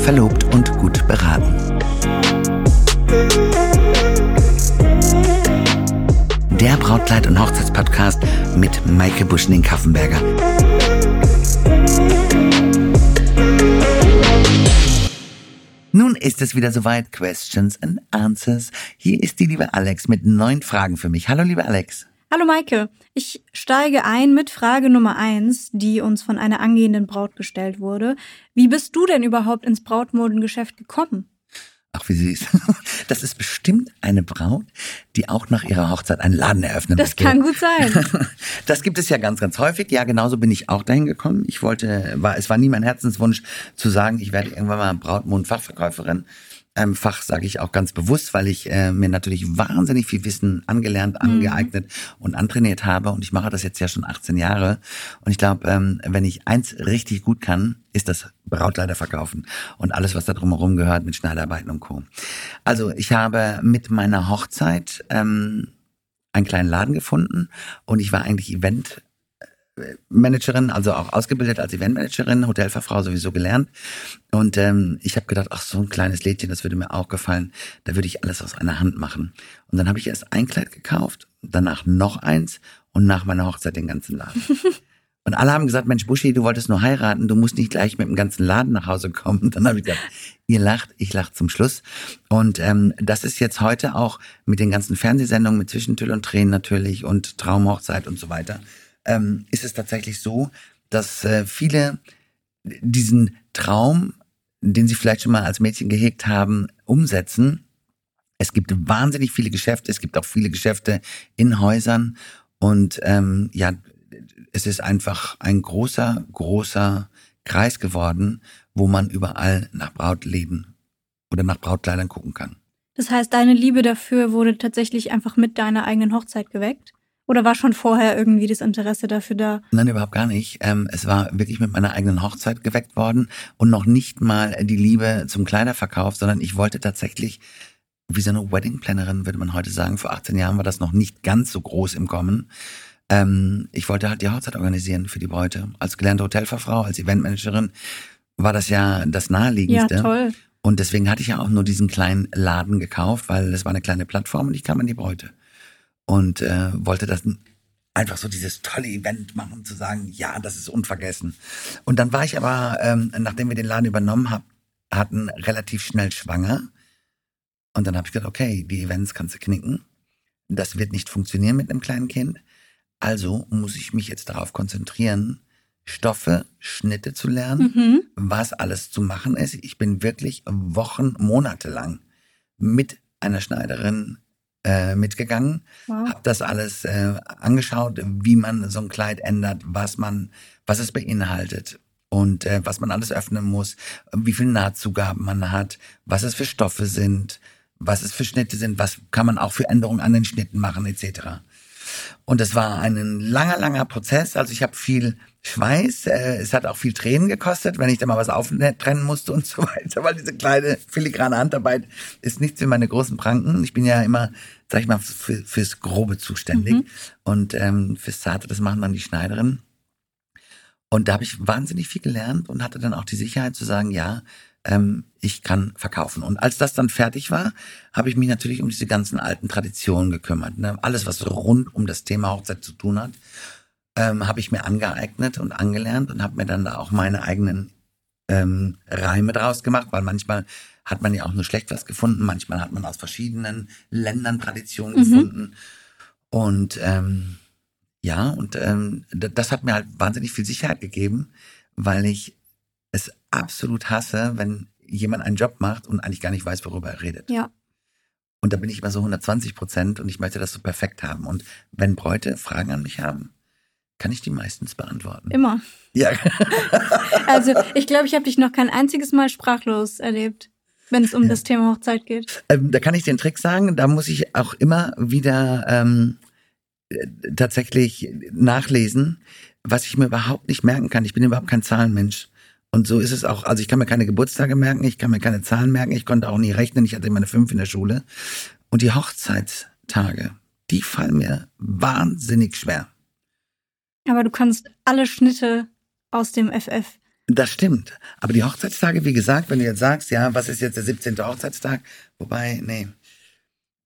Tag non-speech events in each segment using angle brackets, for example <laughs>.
verlobt und gut beraten. Der Brautkleid- und Hochzeitspodcast mit Maike Buschning-Kaffenberger. Nun ist es wieder soweit. Questions and Answers. Hier ist die liebe Alex mit neun Fragen für mich. Hallo, liebe Alex. Hallo Maike, ich steige ein mit Frage Nummer eins, die uns von einer angehenden Braut gestellt wurde. Wie bist du denn überhaupt ins Brautmodengeschäft gekommen? Ach, wie süß. <laughs> Das ist bestimmt eine Braut, die auch nach ihrer Hochzeit einen Laden eröffnen Das möchte. kann gut sein. <laughs> Das gibt es ja ganz, ganz häufig. Ja, genauso bin ich auch dahin gekommen. Ich wollte, war, es war nie mein Herzenswunsch zu sagen, ich werde irgendwann mal Brautmond-Fachverkäuferin. Ähm, Fach sage ich auch ganz bewusst, weil ich äh, mir natürlich wahnsinnig viel Wissen angelernt, angeeignet und antrainiert habe. Und ich mache das jetzt ja schon 18 Jahre. Und ich glaube, ähm, wenn ich eins richtig gut kann, ist das Brautkleider verkaufen und alles, was da drumherum gehört mit Schneidarbeiten und Co. Also ich habe mit meiner Hochzeit ähm, einen kleinen Laden gefunden und ich war eigentlich Event Managerin, also auch ausgebildet als Eventmanagerin, Hotelfachfrau sowieso gelernt. Und ähm, ich habe gedacht, ach, so ein kleines Lädchen, das würde mir auch gefallen. Da würde ich alles aus einer Hand machen. Und dann habe ich erst ein Kleid gekauft, danach noch eins und nach meiner Hochzeit den ganzen Laden. <laughs> Und alle haben gesagt, Mensch, Buschi, du wolltest nur heiraten, du musst nicht gleich mit dem ganzen Laden nach Hause kommen. Und dann habe ich gesagt, ihr lacht, ich lach zum Schluss. Und ähm, das ist jetzt heute auch mit den ganzen Fernsehsendungen, mit Zwischentüll und Tränen natürlich und Traumhochzeit und so weiter, ähm, ist es tatsächlich so, dass äh, viele diesen Traum, den sie vielleicht schon mal als Mädchen gehegt haben, umsetzen. Es gibt wahnsinnig viele Geschäfte, es gibt auch viele Geschäfte in Häusern und ähm, ja, es ist einfach ein großer, großer Kreis geworden, wo man überall nach Brautläden oder nach Brautkleidern gucken kann. Das heißt, deine Liebe dafür wurde tatsächlich einfach mit deiner eigenen Hochzeit geweckt? Oder war schon vorher irgendwie das Interesse dafür da? Nein, überhaupt gar nicht. Ähm, es war wirklich mit meiner eigenen Hochzeit geweckt worden und noch nicht mal die Liebe zum Kleiderverkauf, sondern ich wollte tatsächlich, wie so eine Weddingplannerin würde man heute sagen, vor 18 Jahren war das noch nicht ganz so groß im Kommen. Ähm, ich wollte halt die Hochzeit organisieren für die Bräute. Als gelernte Hotelfachfrau, als Eventmanagerin war das ja das Ja, Naheliegendste. toll. Und deswegen hatte ich ja auch nur diesen kleinen Laden gekauft, weil das war eine kleine Plattform und ich kam an die Bräute. Und äh, wollte das einfach so dieses tolle Event machen, zu sagen, ja, das ist unvergessen. Und dann war ich aber, ähm, nachdem wir den Laden übernommen hab, hatten, relativ schnell schwanger. Und dann habe ich gedacht, okay, die Events kannst du knicken. Das wird nicht funktionieren mit einem kleinen Kind. Also muss ich mich jetzt darauf konzentrieren, Stoffe, Schnitte zu lernen, Mhm. was alles zu machen ist. Ich bin wirklich Wochen, Monate lang mit einer Schneiderin äh, mitgegangen, Wow. habe das alles äh, angeschaut, wie man so ein Kleid ändert, was man, was es beinhaltet und äh, was man alles öffnen muss, wie viel Nahtzugaben man hat, was es für Stoffe sind, was es für Schnitte sind, was kann man auch für Änderungen an den Schnitten machen etc. Und es war ein langer, langer Prozess. Also ich habe viel Schweiß, äh, es hat auch viel Tränen gekostet, wenn ich da mal was auftrennen musste und so <laughs> weiter, weil diese kleine filigrane Handarbeit ist nichts für meine großen Pranken. Ich bin ja immer, sag ich mal, für, fürs Grobe zuständig und ähm, fürs Zarte, das machen dann die Schneiderinnen. Und da habe ich wahnsinnig viel gelernt und hatte dann auch die Sicherheit zu sagen, ja, ähm, ich kann verkaufen. Und als das dann fertig war, habe ich mich natürlich um diese ganzen alten Traditionen gekümmert. Ne? Alles, was rund um das Thema Hochzeit zu tun hat, ähm, habe ich mir angeeignet und angelernt und habe mir dann da auch meine eigenen ähm, Reime draus gemacht, weil manchmal hat man ja auch nur schlecht was gefunden, manchmal hat man aus verschiedenen Ländern Traditionen Mhm. gefunden. Und ähm, ja, und ähm, das hat mir halt wahnsinnig viel Sicherheit gegeben, weil ich es absolut hasse, wenn jemand einen Job macht und eigentlich gar nicht weiß, worüber er redet. Ja. Und da bin ich immer so 120 Prozent und ich möchte das so perfekt haben. Und wenn Bräute Fragen an mich haben, kann ich die meistens beantworten. Immer. Ja, <laughs> Also ich glaube, ich habe dich noch kein einziges Mal sprachlos erlebt, wenn es um das Thema Hochzeit geht. ähm, da kann ich den Trick sagen, da muss ich auch immer wieder ähm, äh, tatsächlich nachlesen, was ich mir überhaupt nicht merken kann. Ich bin überhaupt kein Zahlenmensch. Und so ist es auch. Also ich kann mir keine Geburtstage merken, ich kann mir keine Zahlen merken, ich konnte auch nie rechnen, ich hatte immer eine fünf in der Schule. Und die Hochzeitstage, die fallen mir wahnsinnig schwer. Aber du kannst alle Schnitte aus dem FF. Das stimmt. Aber die Hochzeitstage, wie gesagt, wenn du jetzt sagst, ja, was ist jetzt der 17. Hochzeitstag? Wobei, nee.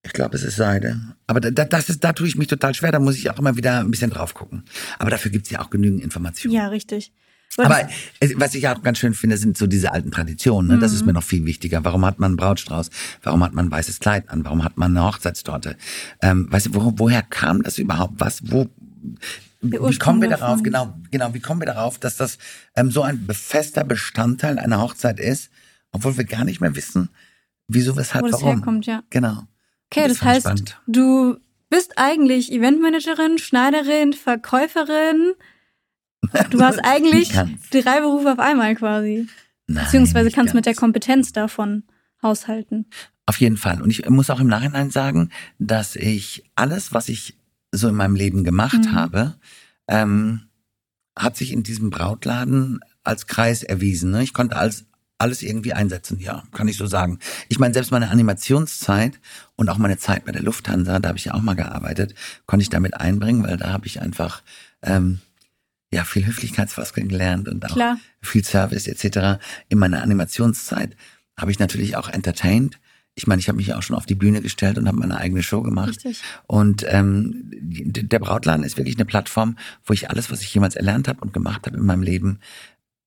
Ich glaube, es ist Seide. Aber da, das ist, da tue ich mich total schwer. Da muss ich auch immer wieder ein bisschen drauf gucken. Aber dafür gibt's ja auch genügend Informationen. Ja, richtig. Aber was ich auch ganz schön finde, sind so diese alten Traditionen. Ne? Das ist mir noch viel wichtiger. Warum hat man einen Brautstrauß? Warum hat man ein weißes Kleid an? Warum hat man eine Hochzeitstorte? Ähm, weißt du, wo, woher kam das überhaupt? Was, wo, wie kommen wir darauf, genau, genau, wie kommen wir darauf, dass das ähm, so ein befester Bestandteil einer Hochzeit ist, obwohl wir gar nicht mehr wissen, wieso, weshalb, wo das warum. herkommt, ja. Genau. Okay, das, ich heißt, spannend. du bist eigentlich Eventmanagerin, Schneiderin, Verkäuferin. Du hast eigentlich Ganz. drei Berufe auf einmal quasi. Nein, Beziehungsweise kannst mit der ganz. Kompetenz davon haushalten. Auf jeden Fall. Und ich muss auch im Nachhinein sagen, dass ich alles, was ich so in meinem Leben gemacht Mhm. habe, ähm, hat sich in diesem Brautladen als Kreis erwiesen. Ne? Ich konnte alles, alles irgendwie einsetzen, ja, kann ich so sagen. Ich meine, selbst meine Animationszeit und auch meine Zeit bei der Lufthansa, da habe ich ja auch mal gearbeitet, konnte ich damit einbringen, weil da habe ich einfach ähm, ja viel Höflichkeitsfloskeln gelernt und auch Klar. viel Service etc. In meiner Animationszeit habe ich natürlich auch entertained. Ich meine, ich habe mich auch schon auf die Bühne gestellt und habe meine eigene Show gemacht. Richtig. Und ähm, der Brautladen ist wirklich eine Plattform, wo ich alles, was ich jemals erlernt habe und gemacht habe in meinem Leben,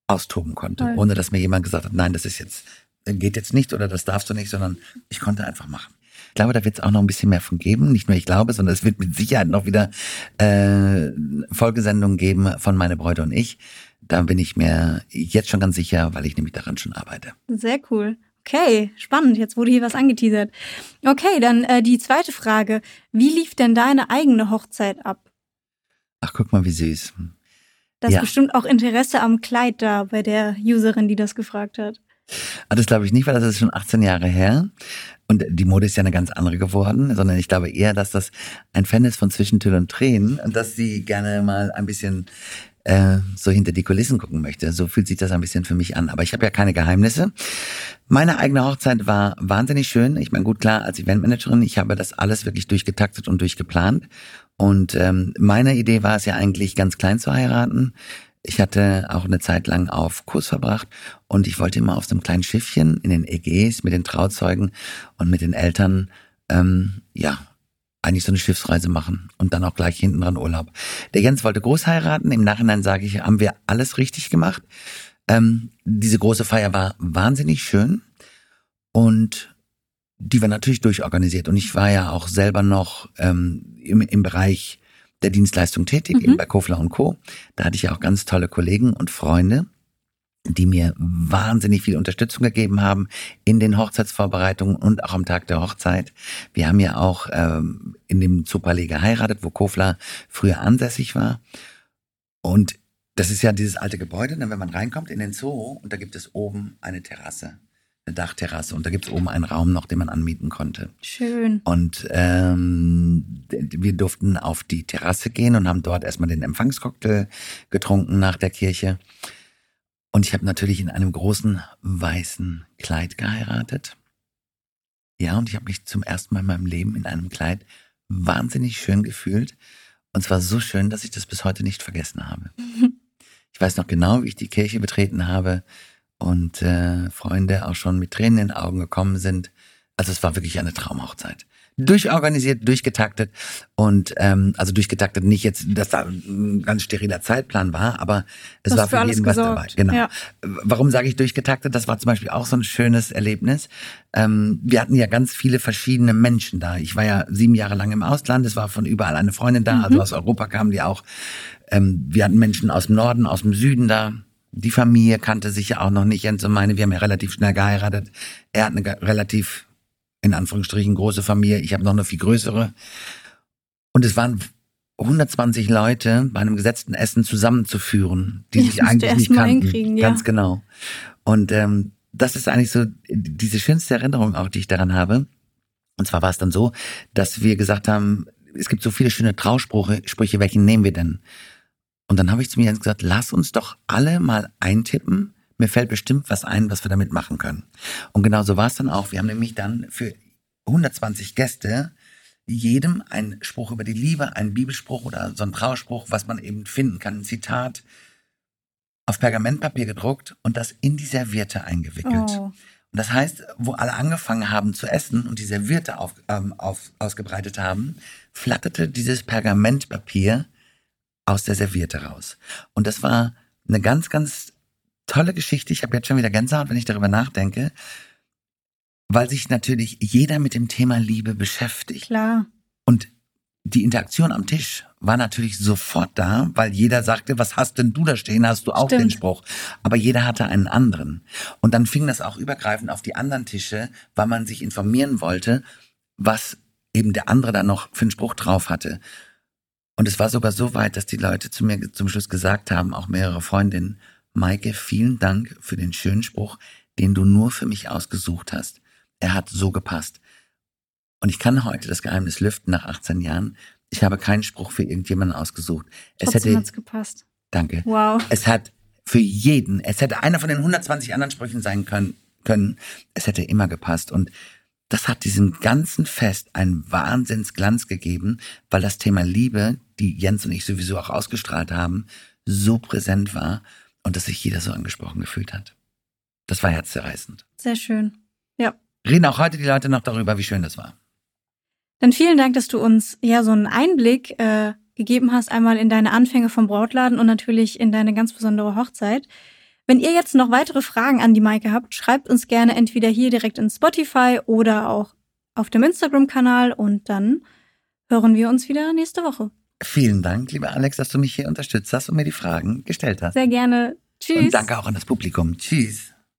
austoben konnte. Toll. Ohne dass mir jemand gesagt hat, nein, das ist jetzt, geht jetzt nicht oder das darfst du nicht, sondern ich konnte einfach machen. Ich glaube, da wird es auch noch ein bisschen mehr von geben. Nicht nur ich glaube, sondern es wird mit Sicherheit noch wieder äh, Folgesendungen geben von Meine Bräute und ich. Da bin ich mir jetzt schon ganz sicher, weil ich nämlich daran schon arbeite. Sehr cool. Okay, spannend. Jetzt wurde hier was angeteasert. Okay, dann äh, die zweite Frage. Wie lief denn deine eigene Hochzeit ab? Ach, guck mal, wie süß. Da ist Ja. bestimmt auch Interesse am Kleid da bei der Userin, die das gefragt hat. Ah, Das glaube ich nicht, weil das ist schon 18 Jahre her. Und die Mode ist ja eine ganz andere geworden, sondern ich glaube eher, dass das ein Fan ist von Zwischentür und Tränen und dass sie gerne mal ein bisschen äh, so hinter die Kulissen gucken möchte. So fühlt sich das ein bisschen für mich an. Aber ich habe ja keine Geheimnisse. Meine eigene Hochzeit war wahnsinnig schön. Ich meine, gut klar, als Eventmanagerin, ich habe das alles wirklich durchgetaktet und durchgeplant. Und ähm, meine Idee war es ja eigentlich, ganz klein zu heiraten. Ich hatte auch eine Zeit lang auf Kurs verbracht und ich wollte immer auf so einem kleinen Schiffchen in den Ägäis mit den Trauzeugen und mit den Eltern, ähm, ja, eigentlich so eine Schiffsreise machen und dann auch gleich hinten dran Urlaub. Der Jens wollte groß heiraten. Im Nachhinein sage ich, haben wir alles richtig gemacht. Ähm, diese große Feier war wahnsinnig schön und die war natürlich durchorganisiert. Und ich war ja auch selber noch ähm, im, im Bereich der Dienstleistung tätig, Mhm. eben bei Kofler und Co. Da hatte ich ja auch ganz tolle Kollegen und Freunde, die mir wahnsinnig viel Unterstützung gegeben haben in den Hochzeitsvorbereitungen und auch am Tag der Hochzeit. Wir haben ja auch ähm, in dem Zupallee geheiratet, wo Kofler früher ansässig war. Und das ist ja dieses alte Gebäude, ne, wenn man reinkommt in den Zoo und da gibt es oben eine Terrasse, Dachterrasse und da gibt es oben einen Raum noch, den man anmieten konnte. Schön. Und ähm, wir durften auf die Terrasse gehen und haben dort erstmal den Empfangscocktail getrunken nach der Kirche. Und ich habe natürlich in einem großen weißen Kleid geheiratet. Ja, und ich habe mich zum ersten Mal in meinem Leben in einem Kleid wahnsinnig schön gefühlt. Und zwar so schön, dass ich das bis heute nicht vergessen habe. <laughs> Ich weiß noch genau, wie ich die Kirche betreten habe und äh, Freunde auch schon mit Tränen in den Augen gekommen sind. Also es war wirklich eine Traumhochzeit. Durchorganisiert, durchgetaktet und ähm, also durchgetaktet nicht jetzt, dass da ein ganz steriler Zeitplan war, aber es Hast war für jeden was dabei. Genau. Ja. Warum sage ich durchgetaktet? Das war zum Beispiel auch so ein schönes Erlebnis. Ähm, wir hatten ja ganz viele verschiedene Menschen da. Ich war ja sieben Jahre lang im Ausland. Es war von überall eine Freundin da. Also aus Europa kamen die auch. Ähm, wir hatten Menschen aus dem Norden, aus dem Süden da. Die Familie kannte sich ja auch noch nicht. Jens und meine, wir haben ja relativ schnell geheiratet. Er hat eine relativ, in Anführungsstrichen, große Familie. Ich habe noch eine viel größere. Und es waren 120 Leute bei einem gesetzten Essen zusammenzuführen, die Ja, sich eigentlich erst nicht mal kannten. hinkriegen, ja. Ganz genau. Und ähm, das ist eigentlich so diese schönste Erinnerung auch, die ich daran habe. Und zwar war es dann so, dass wir gesagt haben, es gibt so viele schöne Trausprüche, Sprüche, welchen nehmen wir denn? Und dann habe ich zu mir Jens gesagt, lass uns doch alle mal eintippen. Mir fällt bestimmt was ein, was wir damit machen können. Und genau so war es dann auch. Wir haben nämlich dann für 120 Gäste jedem einen Spruch über die Liebe, einen Bibelspruch oder so einen Trauerspruch, was man eben finden kann, ein Zitat auf Pergamentpapier gedruckt und das in die Serviette eingewickelt. Oh. Und das heißt, wo alle angefangen haben zu essen und die Serviette auf, ähm, auf, ausgebreitet haben, flatterte dieses Pergamentpapier aus der Serviette raus. Und das war eine ganz, ganz tolle Geschichte. Ich habe jetzt schon wieder Gänsehaut, wenn ich darüber nachdenke, weil sich natürlich jeder mit dem Thema Liebe beschäftigt. Klar. Und die Interaktion am Tisch war natürlich sofort da, weil jeder sagte, was hast denn du da stehen? Hast du auch Stimmt. den Spruch? Aber jeder hatte einen anderen. Und dann fing das auch übergreifend auf die anderen Tische, weil man sich informieren wollte, was eben der andere da noch für einen Spruch drauf hatte. Und es war sogar so weit, dass die Leute zu mir zum Schluss gesagt haben, auch mehrere Freundinnen, Maike, vielen Dank für den schönen Spruch, den du nur für mich ausgesucht hast. Er hat so gepasst. Und ich kann heute das Geheimnis lüften nach 18 Jahren. Ich habe keinen Spruch für irgendjemanden ausgesucht. Es Trotzdem hätte, hat's gepasst. danke. Wow. Es hat für jeden, es hätte einer von den 120 anderen Sprüchen sein können, können. Es hätte immer gepasst. Und das hat diesem ganzen Fest einen Wahnsinnsglanz gegeben, weil das Thema Liebe, die Jens und ich sowieso auch ausgestrahlt haben, so präsent war und dass sich jeder so angesprochen gefühlt hat. Das war herzzerreißend. Sehr schön. Ja. Reden auch heute die Leute noch darüber, wie schön das war. Dann vielen Dank, dass du uns ja so einen Einblick äh, gegeben hast, einmal in deine Anfänge vom Brautladen und natürlich in deine ganz besondere Hochzeit. Wenn ihr jetzt noch weitere Fragen an die Maike habt, schreibt uns gerne entweder hier direkt in Spotify oder auch auf dem Instagram-Kanal und dann hören wir uns wieder nächste Woche. Vielen Dank, lieber Alex, dass du mich hier unterstützt hast und mir die Fragen gestellt hast. Sehr gerne. Tschüss. Und danke auch an das Publikum. Tschüss.